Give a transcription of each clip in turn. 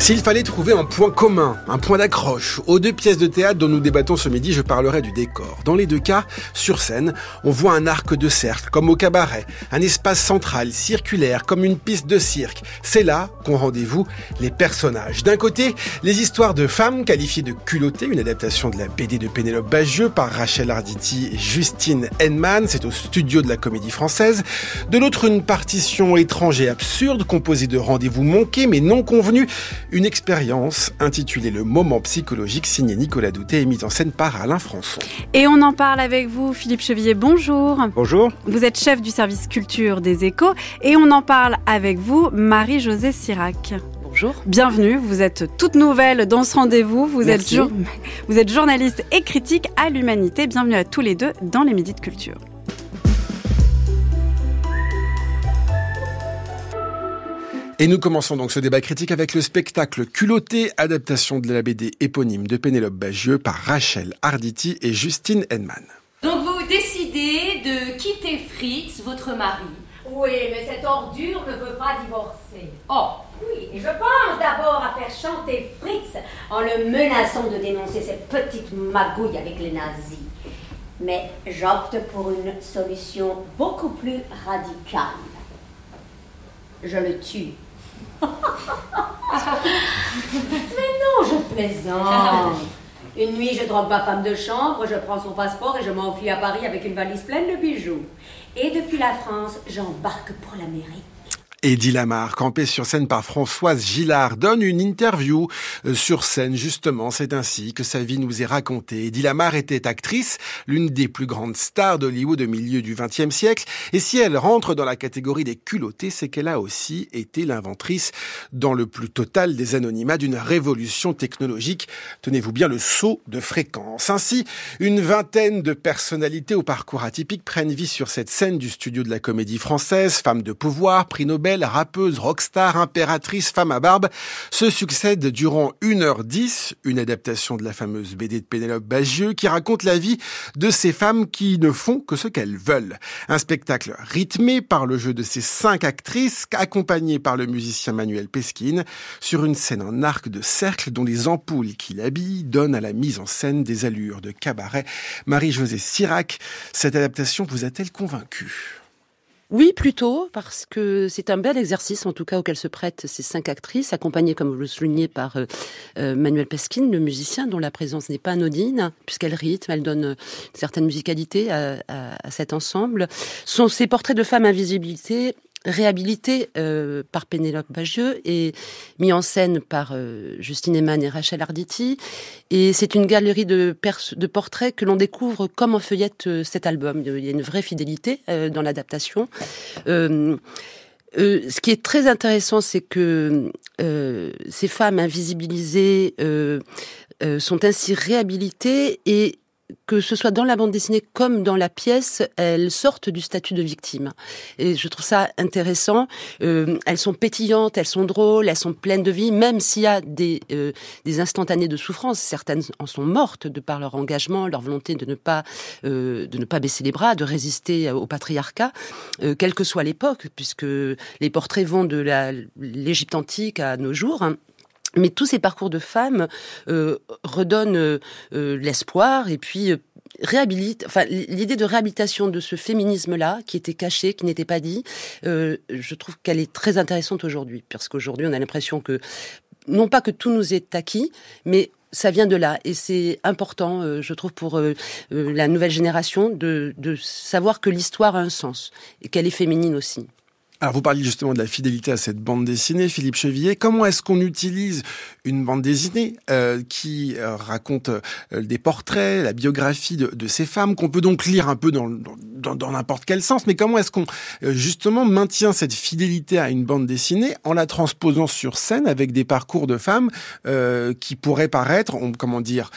S'il fallait trouver un point commun, un point d'accroche aux deux pièces de théâtre dont nous débattons ce midi, je parlerai du décor. Dans les deux cas, sur scène, on voit un arc de cercle, comme au cabaret, un espace central, circulaire, comme une piste de cirque. C'est là qu'ont rendez-vous les personnages. D'un côté, les histoires de femmes qualifiées de culottées, une adaptation de la BD de Pénélope Bagieux par Rachel Arditi et Justine Henman, c'est au studio de la comédie française. De l'autre, une partition étrange et absurde, composée de rendez-vous manqués mais non convenus, une expérience intitulée Le moment psychologique, signée Nicolas Douté et mise en scène par Alain Françon. Et on en parle avec vous, Philippe Chevillet. Bonjour. Bonjour. Vous êtes chef du service culture des échos et on en parle avec vous, Marie-Josée Sirac. Bonjour. Bienvenue, vous êtes toute nouvelle dans ce rendez-vous. Vous êtes, vous êtes journaliste et critique à l'humanité. Bienvenue à tous les deux dans les Midis de Culture. Et nous commençons donc ce débat critique avec le spectacle Culotté, adaptation de la BD éponyme de Pénélope Bagieux par Rachel Arditi et Justine Henman. Donc vous décidez de quitter Fritz, votre mari. Oui, mais cette ordure ne veut pas divorcer. Oh Oui, et je pense d'abord à faire chanter Fritz en le menaçant de dénoncer cette petite magouille avec les nazis. Mais j'opte pour une solution beaucoup plus radicale. Je le tue. Mais non, je plaisante. Une nuit, je drogue ma femme de chambre, je prends son passeport et je m'enfuis à Paris avec une valise pleine de bijoux. Et depuis la France, j'embarque pour l'Amérique. Eddie Lamar, campé sur scène par Françoise Gillard, donne une interview euh, sur scène, justement. C'est ainsi que sa vie nous est racontée. Eddie Lamar était actrice, l'une des plus grandes stars d'Hollywood au milieu du XXe siècle. Et si elle rentre dans la catégorie des culottés, c'est qu'elle a aussi été l'inventrice, dans le plus total des anonymats, d'une révolution technologique. Tenez-vous bien le saut de fréquence. Ainsi, une vingtaine de personnalités au parcours atypique prennent vie sur cette scène du studio de la comédie française, femmes de pouvoir, prix Nobel, rappeuse, rockstar, impératrice, femme à barbe, se succède durant 1h10, une adaptation de la fameuse BD de Pénélope Bagieux qui raconte la vie de ces femmes qui ne font que ce qu'elles veulent. Un spectacle rythmé par le jeu de ces cinq actrices, accompagné par le musicien Manuel Pesquine, sur une scène en arc de cercle dont les ampoules qui l'habillent donnent à la mise en scène des allures de cabaret. Marie-Josée Sirac, cette adaptation vous a-t-elle convaincue? Oui, plutôt, parce que c'est un bel exercice, en tout cas, auquel se prêtent ces cinq actrices, accompagnées, comme vous le soulignez, par euh, euh, Manuel Peskin, le musicien, dont la présence n'est pas anodine, puisqu'elle rythme, elle donne une certaine musicalité à, cet ensemble. Sont ces portraits de femmes invisibilité réhabilité euh, par Pénélope Bagieux et mis en scène par euh, Justine Eman et Rachel Arditi. Et c'est une galerie de, portraits que l'on découvre comme en feuillette euh, cet album. Il y a une vraie fidélité dans l'adaptation. ce qui est très intéressant, c'est que ces femmes invisibilisées sont ainsi réhabilitées et que ce soit dans la bande dessinée comme dans la pièce, elles sortent du statut de victime. Et je trouve ça intéressant. Euh, elles sont pétillantes, elles sont drôles, elles sont pleines de vie, même s'il y a des, euh, des instantanées de souffrance. Certaines en sont mortes de par leur engagement, leur volonté de ne pas, euh, de ne pas baisser les bras, de résister au patriarcat, quelle que soit l'époque, puisque les portraits vont de l'Égypte antique à nos jours. Hein. Mais tous ces parcours de femmes euh, redonnent euh, euh, l'espoir et puis réhabilite. Enfin, l'idée de réhabilitation de ce féminisme-là, qui était caché, qui n'était pas dit, je trouve qu'elle est très intéressante aujourd'hui, parce qu'aujourd'hui, on a l'impression que non pas que tout nous est acquis, mais ça vient de là et c'est important, je trouve, pour la nouvelle génération de savoir que l'histoire a un sens et qu'elle est féminine aussi. Alors vous parliez justement de la fidélité à cette bande dessinée, Philippe Chevillet. Comment est-ce qu'on utilise une bande dessinée euh, qui euh, raconte euh, des portraits, la biographie de, de ces femmes, qu'on peut donc lire un peu dans, dans, dans n'importe quel sens, mais comment est-ce qu'on justement maintient cette fidélité à une bande dessinée en la transposant sur scène avec des parcours de femmes qui pourraient paraître, comment dire,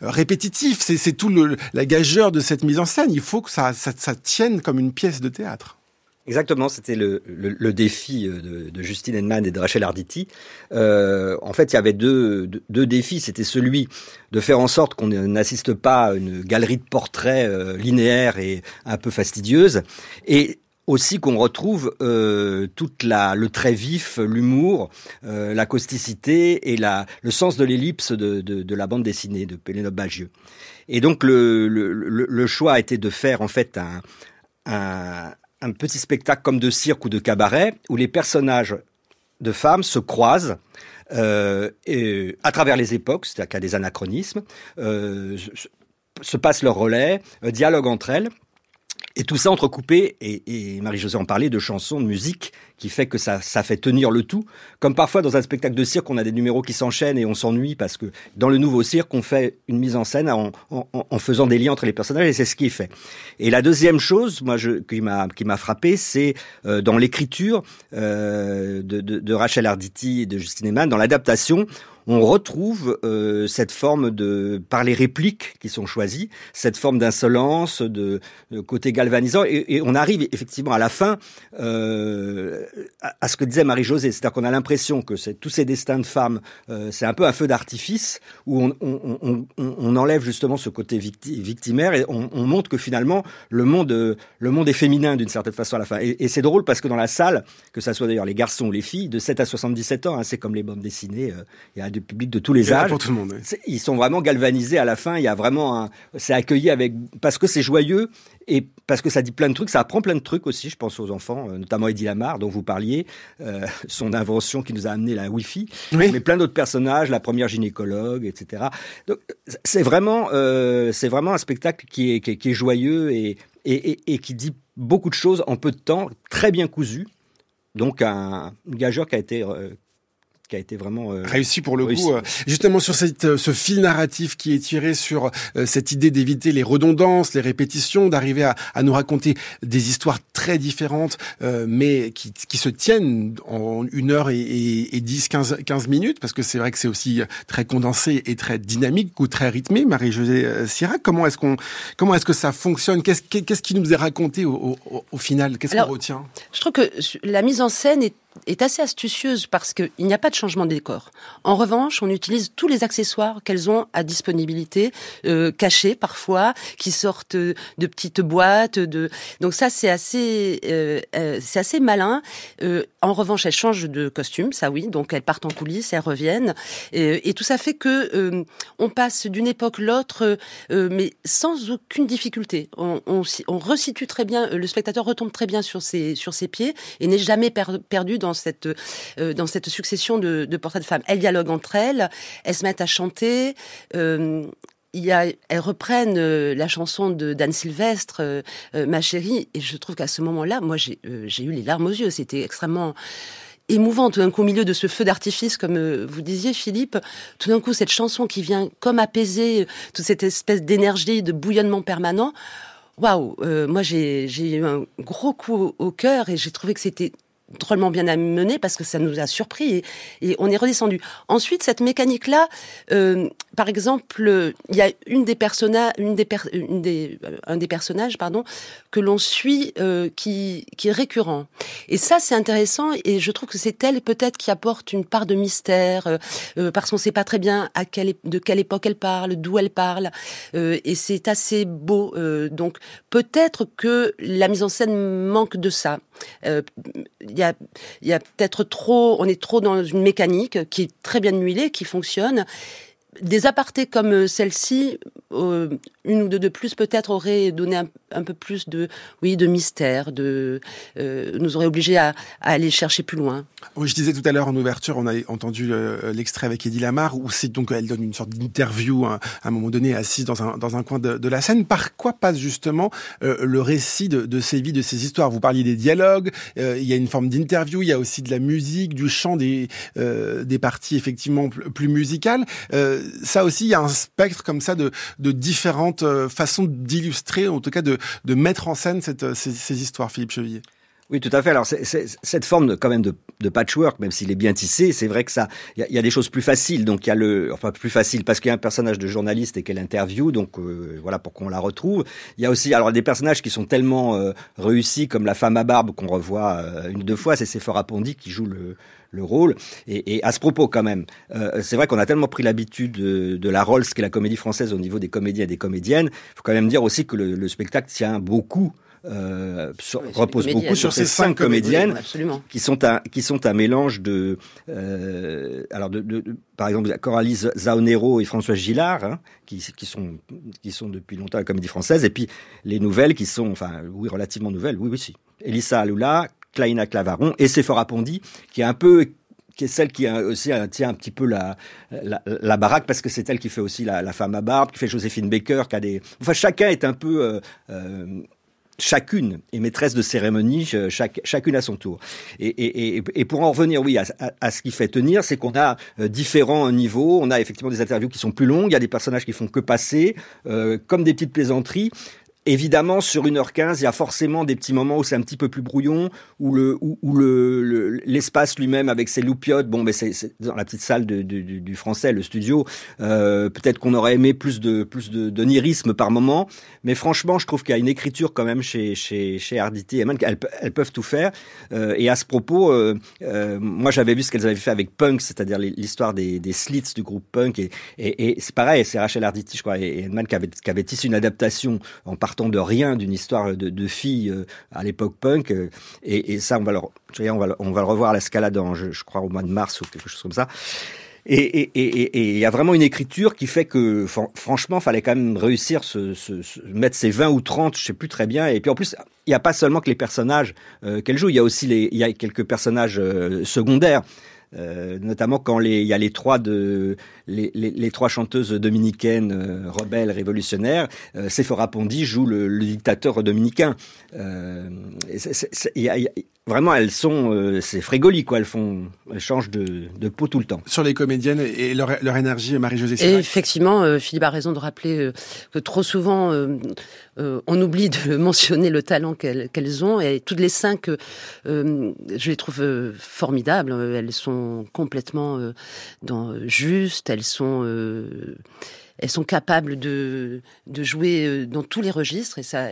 répétitifs? C'est tout le, la gageure de cette mise en scène. Il faut que ça, ça, ça tienne comme une pièce de théâtre. Exactement, c'était le, le, défi euh, de, de, Justine Henman et de Rachel Arditi. Euh, en fait, il y avait deux, deux, défis. C'était celui de faire en sorte qu'on n'assiste pas à une galerie de portraits euh, linéaire et un peu fastidieuse, et aussi qu'on retrouve euh, toute la le trait vif, l'humour, euh, la causticité et la le sens de l'ellipse de, de, de, la bande dessinée de Pénélope Bagieux. Et donc le, le, le, choix a été de faire en fait un, un, un petit spectacle comme de cirque ou de cabaret où les personnages de femmes se croisent euh, à travers les époques, c'est-à-dire qu'il y a des anachronismes, euh, se passent leur relais, dialoguent entre elles. Et tout ça entrecoupé, et, et Marie-Josée en parlait, de chansons, de musique, qui fait que ça, ça fait tenir le tout. Comme parfois dans un spectacle de cirque, on a des numéros qui s'enchaînent et on s'ennuie parce que dans le nouveau cirque, on fait une mise en scène en, en, en faisant des liens entre les personnages et c'est ce qui est fait. Et la deuxième chose, moi, je, qui m'a frappé, c'est euh, dans l'écriture euh, de, de, de, Rachel Arditi et de Justine Eman, dans l'adaptation, on retrouve euh, cette forme de, par les répliques qui sont choisies, cette forme d'insolence, de, de, côté galvanisant, et, on arrive effectivement à la fin euh, à, ce que disait Marie-Josée, c'est-à-dire qu'on a l'impression que tous ces destins de femmes, euh, c'est un peu un feu d'artifice où on, on, on, on, enlève justement ce côté victi victimaire et on, montre que finalement le monde, le monde est féminin d'une certaine façon à la fin. Et, et c'est drôle parce que dans la salle, que ça soit d'ailleurs les garçons ou les filles, de 7 à 77 ans, hein, c'est comme les bandes dessinées, euh, il y a du public de tous les âges. Pour tout le monde, Ils sont vraiment galvanisés à la fin. Il y a vraiment un, c'est accueilli avec parce que c'est joyeux et parce que ça dit plein de trucs. Ça apprend plein de trucs aussi. Je pense aux enfants, euh, notamment Eddie Lamar dont vous parliez, euh, son invention qui nous a amené la Wi-Fi, oui. mais plein d'autres personnages, la première gynécologue, etc. Donc c'est vraiment, euh, c'est vraiment un spectacle qui est, qui est, qui est joyeux et, et, et, et qui dit beaucoup de choses en peu de temps, très bien cousu. Donc un gageur qui a été euh, qui a été vraiment euh, réussi pour le réussi. coup. Euh, justement sur cette, euh, ce fil narratif qui est tiré sur euh, cette idée d'éviter les redondances, les répétitions, d'arriver à, à, nous raconter des histoires très différentes, euh, mais qui, qui, se tiennent en une heure et, et, et 10, 15, 15 minutes, parce que c'est vrai que c'est aussi très condensé et très dynamique ou très rythmé. Marie-Josée Sirac, comment est-ce qu'on, comment est-ce que ça fonctionne? Qu'est-ce qu'est-ce qui nous est raconté au, au, au final? Qu'est-ce qu'on retient? Je trouve que la mise en scène est est assez astucieuse parce qu'il n'y a pas de changement de décor. En revanche, on utilise tous les accessoires qu'elles ont à disponibilité, euh, cachés parfois, qui sortent de petites boîtes. Donc ça, c'est assez, euh, euh, c'est assez malin. En revanche, elles changent de costume, ça oui. Donc elles partent en coulisses, elles reviennent, et, tout ça fait que on passe d'une époque l'autre, euh, mais sans aucune difficulté. On, resitue très bien, le spectateur retombe très bien sur ses sur ses pieds et n'est jamais per perdu dans cette euh, dans cette succession de, portraits de femmes. Elles dialoguent entre elles, elles se mettent à chanter. Euh, il y a, elles reprennent euh, la chanson de Dan Sylvestre, Ma chérie, et je trouve qu'à ce moment-là, moi j'ai eu les larmes aux yeux. C'était extrêmement émouvant tout d'un coup au milieu de ce feu d'artifice comme vous disiez Philippe tout d'un coup cette chanson qui vient comme apaiser toute cette espèce d'énergie de bouillonnement permanent waouh moi j'ai eu un gros coup au cœur et j'ai trouvé que c'était drôlement bien amené parce que ça nous a surpris et, on est redescendu. Ensuite, cette mécanique-là, euh, par exemple, il y a une des personnages, euh, un des personnages, pardon, que l'on suit euh, qui est récurrent. Et ça, c'est intéressant et je trouve que c'est elle peut-être qui apporte une part de mystère parce qu'on ne sait pas très bien de quelle époque elle parle, d'où elle parle, et c'est assez beau. donc peut-être que la mise en scène manque de ça. Il y a, y a peut-être trop, on est trop dans une mécanique qui est très bien huilée, qui fonctionne. Des apartés comme celle-ci, euh, une ou deux de plus peut-être auraient donné un, peu plus de, oui, de mystère, de, euh, nous aurait obligé à, aller chercher plus loin. Oui, je disais tout à l'heure en ouverture, on a entendu euh, l'extrait avec Eddie Lamar, où c'est donc elle donne une sorte d'interview hein, à un moment donné assise dans un, dans un coin de, la scène. Par quoi passe justement euh, le récit de, de ces vies, de ces histoires? Vous parliez des dialogues, euh, il y a une forme d'interview, il y a aussi de la musique, du chant, des, euh, des parties effectivement plus musicales. Ça aussi, il y a un spectre comme ça de, différentes façons d'illustrer, en tout cas de, mettre en scène cette, ces, histoires, Philippe Chevillier. Oui, tout à fait. Alors, cette forme quand même de, patchwork, même s'il est bien tissé, c'est vrai que ça, il y, a des choses plus faciles. Donc, il y a le, enfin, plus facile parce qu'il y a un personnage de journaliste et qu'elle interview. Donc, euh, voilà pour qu'on la retrouve. Il y a aussi, alors, des personnages qui sont tellement euh, réussis, comme la femme à barbe qu'on revoit euh, une deux fois. C'est Sephora Pondy qui joue le, le rôle. Et, et, à ce propos, quand même, euh, c'est vrai qu'on a tellement pris l'habitude de, de, la Rolls, qui est la comédie française au niveau des comédiens et des comédiennes. Il faut quand même dire aussi que le, le spectacle tient beaucoup euh, sur, oui, repose beaucoup sur ces cinq comédiennes qui sont un qui sont un mélange de euh, alors de, de, de, par exemple Coralie Zaonero et François Gillard hein, qui, qui sont qui sont depuis longtemps à la comédie française et puis les nouvelles qui sont enfin oui relativement nouvelles oui oui si Elissa Aloula Klaina Clavaron et Sephora Pondy qui est un peu qui est celle qui aussi tient un petit peu la, la, baraque parce que c'est elle qui fait aussi la, femme à barbe, qui fait Joséphine Baker, qui a des. Enfin, chacun est un peu euh, euh, chacune est maîtresse de cérémonie, chaque, chacune à son tour. Et, et, et, pour en revenir, oui, à, ce qui fait tenir, c'est qu'on a euh, différents niveaux. On a effectivement des interviews qui sont plus longues, il y a des personnages qui font que passer, euh, comme des petites plaisanteries. Évidemment, sur 1h15, il y a forcément des petits moments où c'est un petit peu plus brouillon, où le, où, où le, l'espace lui-même avec ses loupiotes, bon, mais c'est, c'est dans la petite salle du, français, le studio. Euh, peut-être qu'on aurait aimé plus de, plus nirisme par moment, mais franchement, je trouve qu'il y a une écriture quand même chez, chez, Arditi et Man, elles, peuvent tout faire. Euh, et à ce propos, euh, moi, j'avais vu ce qu'elles avaient fait avec Punk, c'est-à-dire l'histoire des, slits du groupe Punk, et, et, et c'est pareil, c'est Rachel Arditi, je crois, et Edman qui avait, qui tissé une adaptation en partant de rien d'une histoire de, de filles euh, à l'époque punk. Euh, et, ça, on va, le, on, va on va le revoir à l'escalade, je, je crois, au mois de mars ou quelque chose comme ça. Et il y a vraiment une écriture qui fait que, franchement, fallait quand même réussir se, se, mettre ses 20 ou 30, je sais plus très bien. Et puis en plus, il n'y a pas seulement que les personnages euh, qu'elle joue, il y a aussi y a quelques personnages secondaires. Euh, notamment quand il y a les trois de les, les, les trois chanteuses dominicaines euh, rebelles révolutionnaires. Euh, Sephora Pondy joue le, le dictateur dominicain. Euh, y a, y a, vraiment, elles sont, euh, c'est frégoli quoi. Elles font, elles changent de, de peau tout le temps. Sur les comédiennes et leur, leur énergie, Marie-Josée. Effectivement, euh, Philippe a raison de rappeler que trop souvent on oublie de mentionner le talent qu'elles qu ont et toutes les cinq, je les trouve formidables. Elles sont complètement dans, justes elles sont euh, elles sont capables de, de jouer dans tous les registres et ça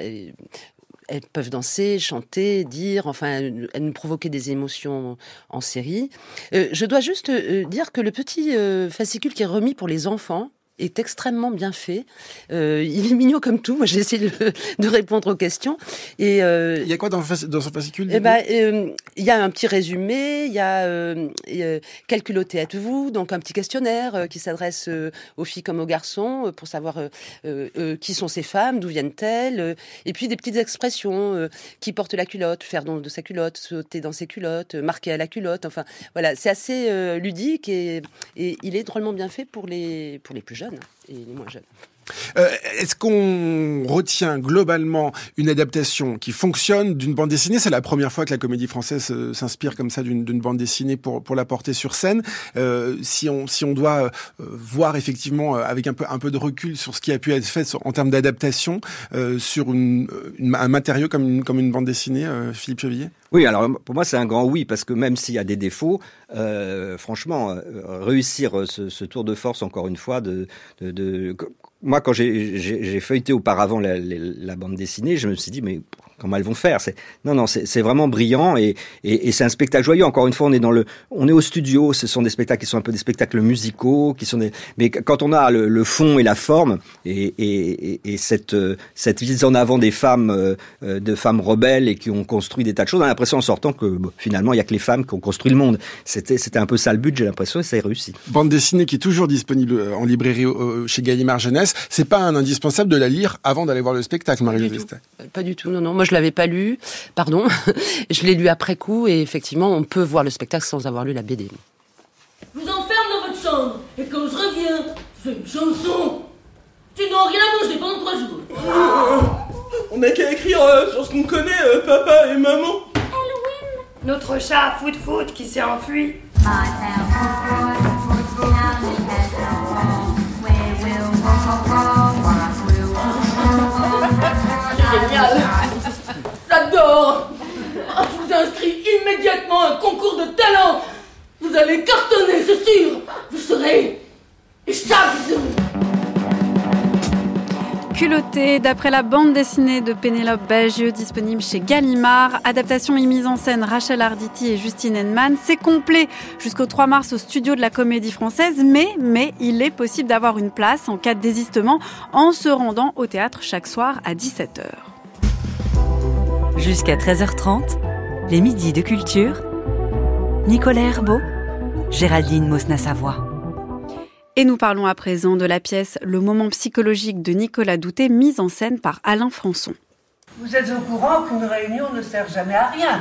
elles peuvent danser, chanter, dire, enfin, elles nous provoquer des émotions en série. Euh, je dois juste euh, dire que le petit euh, fascicule qui est remis pour les enfants, est extrêmement bien fait. Euh, il est mignon comme tout. Moi, j'ai essayé de, de, répondre aux questions. Et euh, il y a quoi dans, dans son fascicule eh ben, euh, il y a un petit résumé. Il y a quel culotté êtes-vous Donc un petit questionnaire qui s'adresse aux filles comme aux garçons pour savoir qui sont ces femmes, d'où viennent-elles, et puis des petites expressions qui porte la culotte, faire don de sa culotte, sauter dans ses culottes, marquer à la culotte. Enfin, voilà, c'est assez ludique et, et il est drôlement bien fait pour les pour les plus jeunes et les moins jeunes. Euh, Est-ce qu'on retient globalement une adaptation qui fonctionne d'une bande dessinée? C'est la première fois que la comédie française euh, s'inspire comme ça d'une bande dessinée pour, la porter sur scène. Euh, si, on, si on doit voir effectivement avec un peu, un peu de recul sur ce qui a pu être fait en termes d'adaptation sur un matériau comme une, comme une bande dessinée, Philippe Chevillier? Oui, alors pour moi c'est un grand oui parce que même s'il y a des défauts, franchement, réussir ce, tour de force encore une fois de moi, quand j'ai feuilleté auparavant la, la, la, bande dessinée, je me suis dit, mais comment elles vont faire c'est Non, non, c'est vraiment brillant et, et, et c'est un spectacle joyeux. Encore une fois, on est dans le, on est au studio. Ce sont des spectacles qui sont un peu des spectacles musicaux, qui sont des. Mais quand on a le, le fond et la forme et, et, et cette cette mise en avant des femmes, euh, de femmes rebelles et qui ont construit des tas de choses, on a l'impression en sortant que bon, finalement il y a que les femmes qui ont construit le monde. C'était c'était un peu ça le but. J'ai l'impression et ça a réussi. Bande dessinée qui est toujours disponible en librairie chez Gallimard Jeunesse c'est pas un indispensable de la lire avant d'aller voir le spectacle, marie josée Pas du tout, non, non. Moi, je l'avais pas lu, pardon. je l'ai lu après coup, et effectivement, on peut voir le spectacle sans avoir lu la BD. Je vous enferme dans votre chambre, et quand je reviens, je fais une chanson. Tu n'auras rien à manger pendant trois jours. on n'a qu'à écrire euh, sur ce qu'on connaît, euh, papa et maman. Halloween. Notre chat Foot Foot qui s'est enfui. C'est immédiatement un concours de talent. Vous allez cartonner, c'est sûr. Vous serez Culotté, d'après la bande dessinée de Pénélope Bagieux, disponible chez Gallimard. Adaptation et mise en scène Rachel Arditi et Justine Henman. C'est complet jusqu'au 3 mars au studio de la Comédie Française, mais, mais il est possible d'avoir une place en cas de désistement en se rendant au théâtre chaque soir à 17h. Jusqu'à 13h30, les midis de culture. Nicolas Herbeau, Géraldine Mosna-Savoie. Et nous parlons à présent de la pièce Le moment psychologique de Nicolas Doutet, mise en scène par Alain Françon. Vous êtes au courant qu'une réunion ne sert jamais à rien.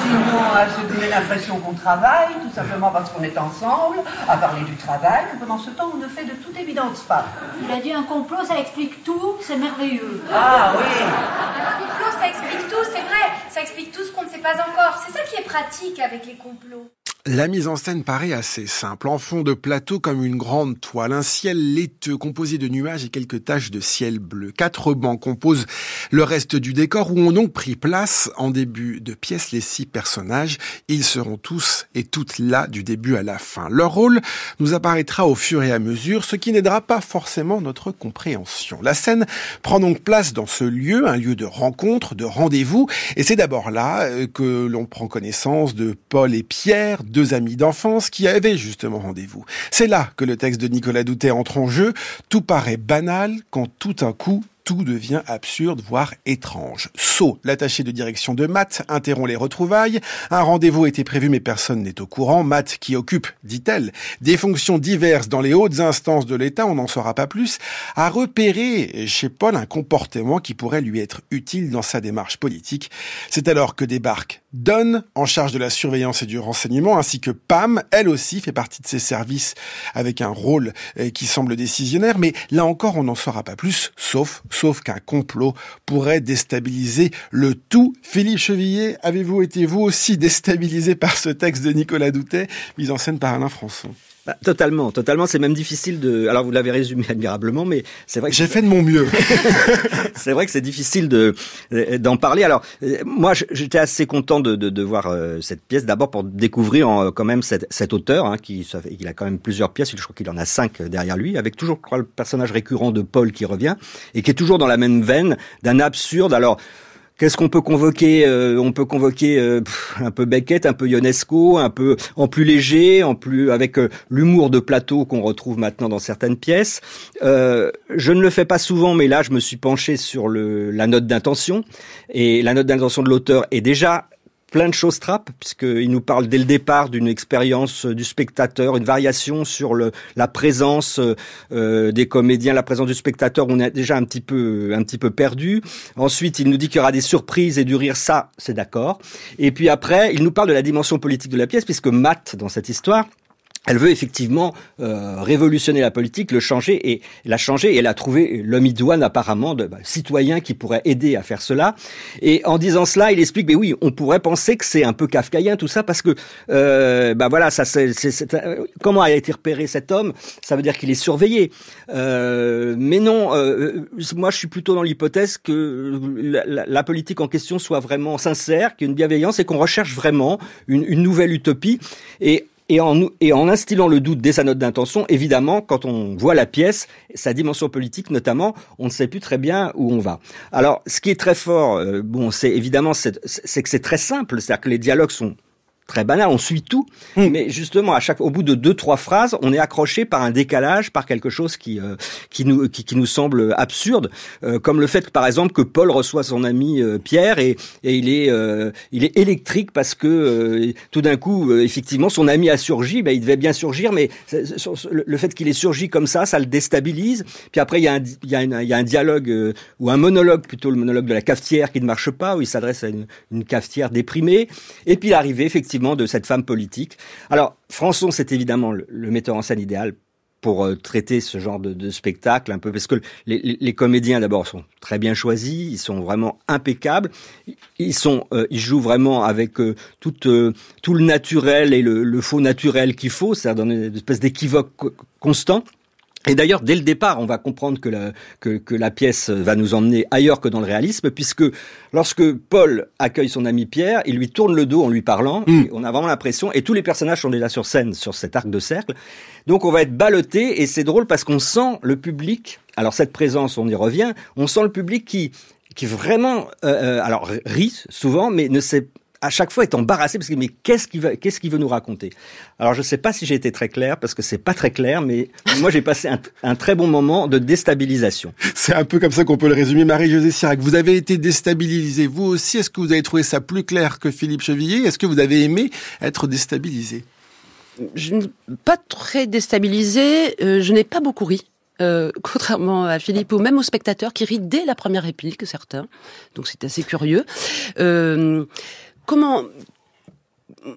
Sinon, à se donner l'impression qu'on travaille, tout simplement parce qu'on est ensemble, à parler du travail, que pendant ce temps, on ne fait de toute évidence pas. Il a dit un complot, ça explique tout, c'est merveilleux. Ah oui Un complot, ça explique tout, c'est vrai. Ça explique tout ce qu'on ne sait pas encore. C'est ça qui est pratique avec les complots. La mise en scène paraît assez simple. En fond de plateau comme une grande toile, un ciel laiteux composé de nuages et quelques taches de ciel bleu. Quatre bancs composent le reste du décor où ont donc pris place en début de pièce les six personnages. Ils seront tous et toutes là du début à la fin. Leur rôle nous apparaîtra au fur et à mesure, ce qui n'aidera pas forcément notre compréhension. La scène prend donc place dans ce lieu, un lieu de rencontre, de rendez-vous, et c'est d'abord là euh, que l'on prend connaissance de Paul et Pierre, deux amis d'enfance qui avaient justement rendez-vous. C'est là que le texte de Nicolas Doutet entre en jeu. Tout paraît banal quand tout un coup tout devient absurde, voire étrange. Saut, l'attaché de direction de Matt, interrompt les retrouvailles. Un rendez-vous était prévu, mais personne n'est au courant. Matt, qui occupe, dit-elle, des fonctions diverses dans les hautes instances de l'État, on n'en saura pas plus, a repéré chez Paul un comportement qui pourrait lui être utile dans sa démarche politique. C'est alors que débarque Don, en charge de la surveillance et du renseignement, ainsi que Pam, elle aussi fait partie de ses services avec un rôle euh, qui semble décisionnaire, mais là encore on n'en saura pas plus, sauf, sauf qu'un complot pourrait déstabiliser le tout. Philippe Chevillet, avez-vous été vous aussi déstabilisé par ce texte de Nicolas Doutet, mis en scène par Alain Françon? Totalement, totalement. C'est même difficile de. Alors vous l'avez résumé admirablement, mais c'est vrai. que J'ai fait de mon mieux. c'est vrai que c'est difficile de d'en parler. Alors moi, j'étais assez content de, de, de voir euh, cette pièce. D'abord pour découvrir euh, quand même cet, cet auteur hein, qui il a quand même plusieurs pièces. Je crois qu'il en a cinq derrière lui, avec toujours je crois, le personnage récurrent de Paul qui revient et qui est toujours dans la même veine d'un absurde. Alors Qu'est-ce qu'on peut convoquer euh, On peut convoquer euh, un peu Beckett, un peu Ionesco, un peu en plus léger, en plus avec euh, l'humour de plateau qu'on retrouve maintenant dans certaines pièces. je ne le fais pas souvent, mais là, je me suis penché sur la note d'intention et la note d'intention de l'auteur est déjà plein de choses trappes, puisqu'il nous parle dès le départ d'une expérience du spectateur, une variation sur le, la présence euh, des comédiens, la présence du spectateur, on est déjà un petit peu, un petit peu perdu. Ensuite, il nous dit qu'il y aura des surprises et du rire, ça, c'est d'accord. Et puis après, il nous parle de la dimension politique de la pièce, puisque Matt, dans cette histoire, elle veut effectivement euh, révolutionner la politique, le changer et la changer. Et elle a trouvé l'homme idoine apparemment de bah, citoyen qui pourrait aider à faire cela. Et en disant cela, il explique, mais oui, on pourrait penser que c'est un peu kafkaïen tout ça parce que, euh, bah voilà, ça, c'est, c'est, comment a été repéré cet homme? Ça veut dire qu'il est surveillé. Euh, mais non, euh, moi je suis plutôt dans l'hypothèse que la, la, la, politique en question soit vraiment sincère, qu'il y ait une bienveillance et qu'on recherche vraiment une, une nouvelle utopie. Et et en, et en instillant le doute dès sa note d'intention, évidemment, quand on voit la pièce, sa dimension politique notamment, on ne sait plus très bien où on va. Alors, ce qui est très fort, euh, bon, c'est évidemment, c'est que c'est très simple, c'est-à-dire que les dialogues sont très banal, on suit tout, mm. mais justement à chaque au bout de deux trois phrases, on est accroché par un décalage, par quelque chose qui euh, qui nous qui, qui, nous semble absurde, euh, comme le fait par exemple que Paul reçoit son ami euh, Pierre et, et il est il est électrique parce que tout d'un coup effectivement son ami a surgi, ben, il devait bien surgir, mais le fait qu'il ait surgi comme ça, ça le déstabilise. Puis après il y a un il y a, il y a un dialogue ou un monologue plutôt le monologue de la cafetière qui ne marche pas où il s'adresse à une, une cafetière déprimée et puis l'arrivée effectivement de cette femme politique. Alors, Françon, c'est évidemment le, metteur en scène idéal pour euh, traiter ce genre de, spectacle un peu parce que les, comédiens d'abord sont très bien choisis, ils sont vraiment impeccables, ils sont euh, ils jouent vraiment avec tout euh, tout le naturel et le, le faux naturel qu'il faut, c'est-à-dire dans une espèce d'équivoque constant. Et d'ailleurs, dès le départ, on va comprendre que la, que, que, la pièce va nous emmener ailleurs que dans le réalisme, puisque lorsque Paul accueille son ami Pierre, il lui tourne le dos en lui parlant, mm. on a vraiment l'impression, et tous les personnages sont déjà sur scène, sur cet arc de cercle, donc on va être ballotté, et c'est drôle parce qu'on sent le public, alors cette présence, on y revient, on sent le public qui qui vraiment, euh, euh alors rit souvent, mais ne sait à chaque fois est embarrassé parce que mais qu'est-ce qu'il veut qu'est-ce qu'il veut nous raconter? Alors je ne sais pas si j'ai été très clair parce que c'est pas très clair mais moi j'ai passé un, un, très bon moment de déstabilisation. C'est un peu comme ça qu'on peut le résumer Marie-Josée Sirac, vous avez été déstabilisé vous aussi est-ce que vous avez trouvé ça plus clair que Philippe Chevillier? Est-ce que vous avez aimé être déstabilisé? Je n'ai pas très déstabilisé, euh, je n'ai pas beaucoup ri. Euh, contrairement à Philippe ou même aux spectateurs qui rient dès la première réplique, certains. Donc c'est assez curieux. Euh, comment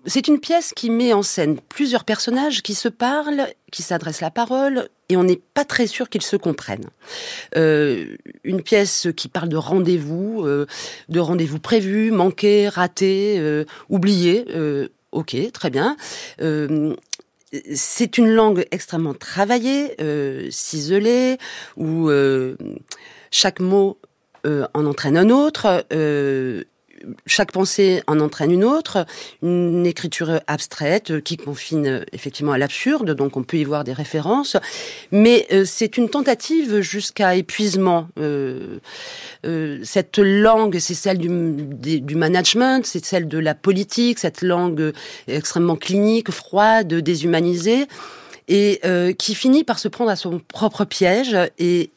c'est une pièce qui met en scène plusieurs personnages qui se parlent, qui s'adressent la parole, et on n'est pas très sûr qu'ils se comprennent. Euh, une pièce qui parle de rendez-vous, euh, de rendez-vous prévus, manqués, ratés, euh, oubliés. Euh, ok, très bien. C'est une langue extrêmement travaillée, ciselée, où chaque mot en entraîne un autre chaque pensée en entraîne une autre, une écriture abstraite qui confine effectivement à l'absurde, donc on peut y voir des références, mais euh, c'est une tentative jusqu'à épuisement. Euh, euh, cette langue, c'est celle du, management, c'est celle de la politique, cette langue extrêmement clinique, froide, déshumanisée et qui finit par se prendre à son propre piège et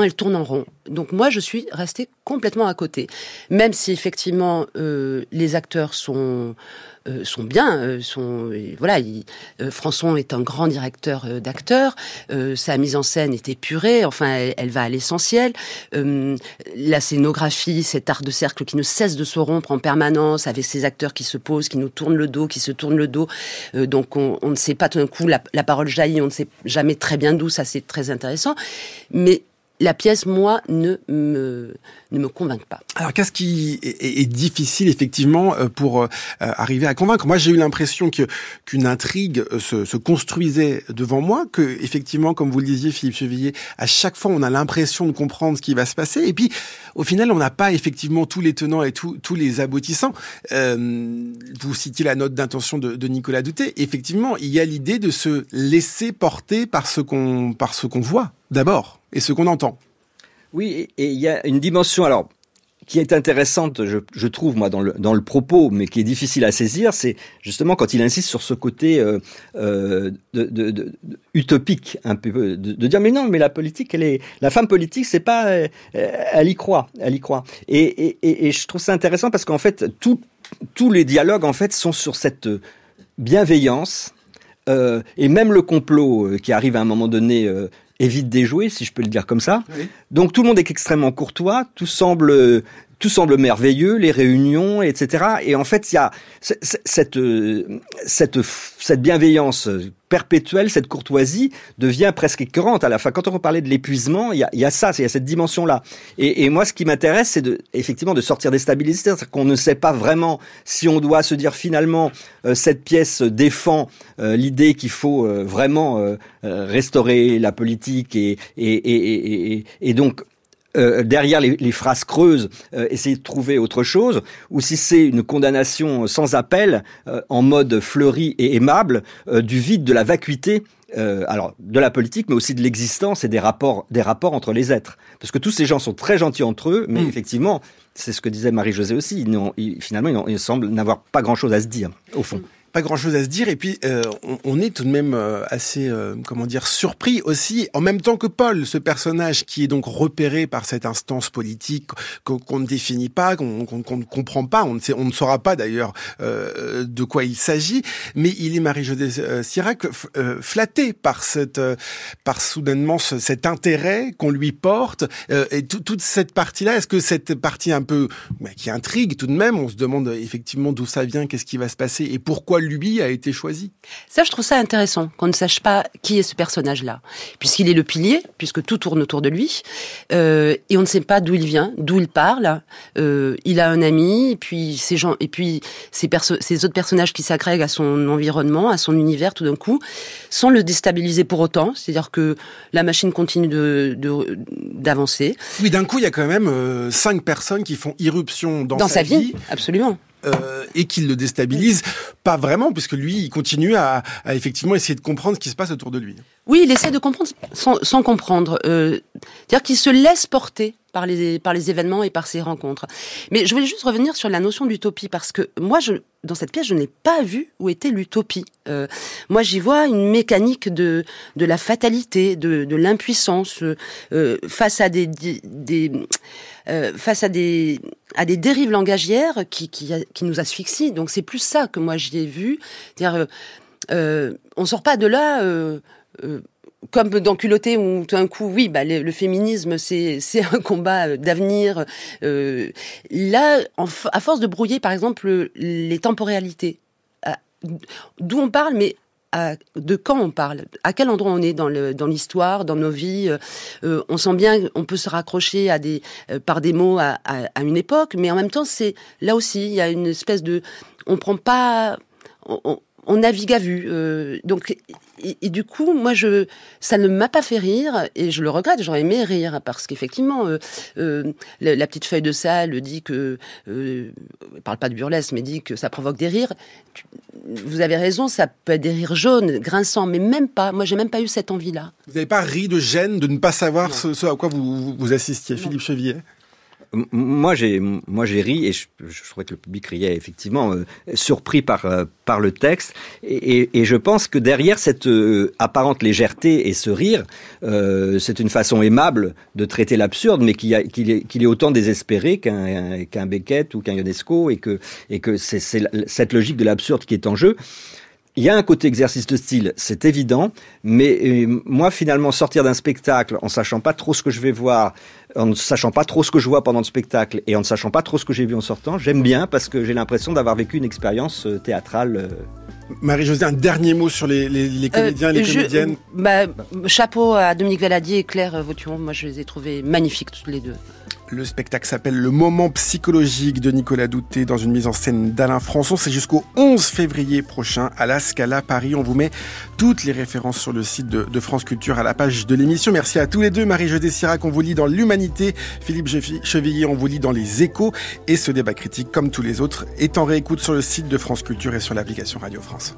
elle tourne en rond. Donc moi, je suis restée complètement à côté. Même si effectivement euh, les acteurs sont euh, sont bien, euh, sont voilà. François est un grand directeur d'acteurs. sa mise en scène est épurée. Enfin, elle, va à l'essentiel. la scénographie, cet art de cercle qui ne cesse de se rompre en permanence avec ces acteurs qui se posent, qui nous tournent le dos, qui se tournent le dos. donc on, ne sait pas tout d'un coup la, la parole jaillit. On ne sait jamais très bien d'où. Ça, c'est très intéressant. Mais la pièce, moi, ne me, ne me convainc pas. Alors, qu'est-ce qui est, difficile, effectivement, euh, pour euh, arriver à convaincre? Moi, j'ai eu l'impression que qu'une intrigue euh, se, se, construisait devant moi, que, effectivement, comme vous le disiez, Philippe Chevillier, à chaque fois, on a l'impression de comprendre ce qui va se passer. Et puis, au final, on n'a pas, effectivement, tous les tenants et tous les aboutissants. Euh, vous citiez la note d'intention de, de, Nicolas Doutet. Effectivement, il y a l'idée de se laisser porter par ce qu'on par ce qu'on voit, d'abord et ce qu'on entend. Oui, et il y a une dimension, alors, qui est intéressante, je, trouve, moi, dans le, dans le propos, mais qui est difficile à saisir, c'est justement quand il insiste sur ce côté euh, euh, de, utopique, un peu, de, dire, mais non, mais la politique, elle est, la femme politique, c'est pas, euh, elle y croit, elle y croit. Et, et, et je trouve ça intéressant parce qu'en fait, tout, tous les dialogues, en fait, sont sur cette bienveillance, et même le complot qui arrive à un moment donné évite déjouer, si je peux le dire comme ça. Donc tout le monde est extrêmement courtois, tout semble tout semble merveilleux, les réunions, etc. Et en fait, il y a cette, cette, cette bienveillance perpétuelle, cette courtoisie devient presque écœurante à la fin. Quand on parlait de l'épuisement, il y a, y a ça, il y a cette dimension-là. Et, et, moi, ce qui m'intéresse, c'est de, effectivement de sortir des stabilités, c'est-à-dire qu'on ne sait pas vraiment si on doit se dire finalement euh, cette pièce défend euh, l'idée qu'il faut euh, vraiment restaurer la politique et, et, et, et, et donc euh, derrière les, les, phrases creuses, euh, essayer de trouver autre chose, ou si c'est une condamnation sans appel, euh, en mode fleuri et aimable, du vide, de la vacuité, alors de la politique, mais aussi de l'existence et des rapports, des rapports entre les êtres. Parce que tous ces gens sont très gentils entre eux, mais mm. effectivement, c'est ce que disait Marie-Josée aussi, ils, ils finalement, ils, ils semblent n'avoir pas grand-chose à se dire, au fond pas grand-chose à se dire. Et puis, euh, on, est tout de même euh, assez, euh, comment dire, surpris aussi, en même temps que Paul, ce personnage qui est donc repéré par cette instance politique qu'on ne définit pas, qu'on ne comprend pas. On ne, sait, on ne saura pas d'ailleurs de quoi il s'agit, mais il est Marie-Josée Sirac flatté par cette, par soudainement cet intérêt qu'on lui porte et toute cette partie-là. Est-ce que cette partie un peu bah, qui intrigue tout de même, on se demande effectivement d'où ça vient, qu'est-ce qui va se passer et pourquoi Luby a été choisi. Ça, je trouve ça intéressant qu'on ne sache pas qui est ce personnage-là, puisqu'il est le pilier, puisque tout tourne autour de lui, euh, et on ne sait pas d'où il vient, d'où il parle. Euh, il a un ami, et puis ces gens, et puis ces, ces autres personnages qui s'agrègent à son environnement, à son univers, tout d'un coup, sans le déstabiliser pour autant. C'est-à-dire que la machine continue de d'avancer. oui, d'un coup, il y a quand même euh, cinq personnes qui font irruption dans, dans sa, vie. Absolument. Euh, et qu'il le déstabilise Pas vraiment, puisque lui, il continue à, à, effectivement essayer de comprendre ce qui se passe autour de lui. Oui, il essaie de comprendre sans, comprendre. Euh, C'est-à-dire qu'il se laisse porter par les, par les événements et par ces rencontres. Mais je voulais juste revenir sur la notion d'utopie, parce que moi, je, dans cette pièce, je n'ai pas vu où était l'utopie. Euh, moi, j'y vois une mécanique de, de la fatalité, de, de l'impuissance euh, face à des, face à des, à des dérives langagières qui, qui, nous asphyxient. Donc, c'est plus ça que moi j'y ai vu. C'est-à-dire, on sort pas de là. Euh, comme dans Culotté, où tout d'un coup, oui, bah, le, féminisme, c'est un combat euh, d'avenir. Euh, là, à force de brouiller, par exemple, les temporalités, d'où on parle, mais de quand on parle, à quel endroit on est dans l'histoire, dans, nos vies. On sent bien, on peut se raccrocher par des mots à, une époque, mais en même temps, c'est là aussi, il y a une espèce de, on prend pas, navigue à vue. Euh, donc, et, et, du coup, moi, je, ça ne m'a pas fait rire et je le regrette. J'aurais aimé rire parce qu'effectivement, euh, euh, la, la, petite feuille de salle dit que, parle pas de burlesque, mais dit que ça provoque des rires. Vous avez raison, ça peut être des rires jaunes, grinçants, mais même pas. Moi, j'ai même pas eu cette envie-là. Vous n'avez pas ri de gêne de ne pas savoir ce, ce, à quoi vous, vous assistiez, non. Philippe Chevillet? Moi, j'ai, moi, j'ai ri et je, je, que le public riait effectivement, euh, surpris par euh, par le texte. Et, et, et, je pense que derrière cette euh, apparente légèreté et ce rire, euh, c'est une façon aimable de traiter l'absurde, mais qu'il, a, qu'il, est, qu'il est autant désespéré qu'un, qu'un Beckett ou qu'un Ionesco, et que et que c'est cette logique de l'absurde qui est en jeu. Il y a un côté exercice de style, c'est évident, mais euh, moi finalement sortir d'un spectacle en sachant pas trop ce que je vais voir, en ne sachant pas trop ce que je vois pendant le spectacle et en ne sachant pas trop ce que j'ai vu en sortant, j'aime bien parce que j'ai l'impression d'avoir vécu une expérience euh, théâtrale. Marie-Josée, un dernier mot sur les, les, les comédiens et euh, les je, comédiennes. Bah, chapeau à Dominique Valadier et Claire Vauturon, moi je les ai trouvés magnifiques toutes les deux. Le spectacle s'appelle Le moment psychologique de Nicolas Douté dans une mise en scène d'Alain Françon. C'est jusqu'au 11 février prochain à la Scala Paris. On vous met toutes les références sur le site de, France Culture à la page de l'émission. Merci à tous les deux. Marie-Josée Sirac, on vous lit dans l'Humanité. Philippe Chevillier, on vous lit dans Les Échos. Et ce débat critique, comme tous les autres, est en réécoute sur le site de France Culture et sur l'application Radio France.